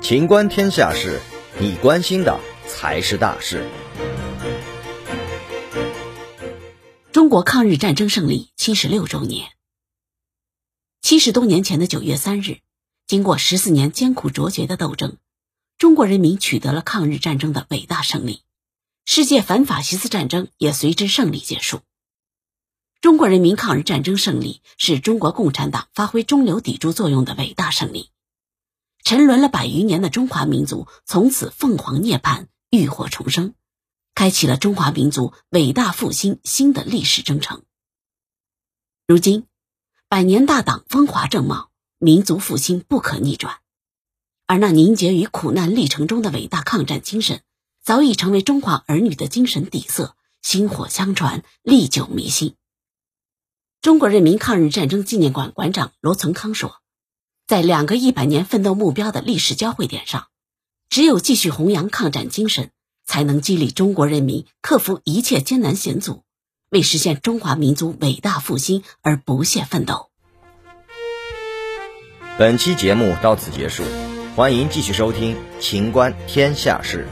情观天下事，你关心的才是大事。中国抗日战争胜利七十六周年，七十多年前的九月三日，经过十四年艰苦卓绝的斗争，中国人民取得了抗日战争的伟大胜利，世界反法西斯战争也随之胜利结束。中国人民抗日战争胜利是中国共产党发挥中流砥柱作用的伟大胜利。沉沦了百余年的中华民族从此凤凰涅槃、浴火重生，开启了中华民族伟大复兴新的历史征程。如今，百年大党风华正茂，民族复兴不可逆转，而那凝结于苦难历程中的伟大抗战精神，早已成为中华儿女的精神底色，薪火相传，历久弥新。中国人民抗日战争纪念馆馆长罗存康说。在两个一百年奋斗目标的历史交汇点上，只有继续弘扬抗战精神，才能激励中国人民克服一切艰难险阻，为实现中华民族伟大复兴而不懈奋斗。本期节目到此结束，欢迎继续收听《秦观天下事》。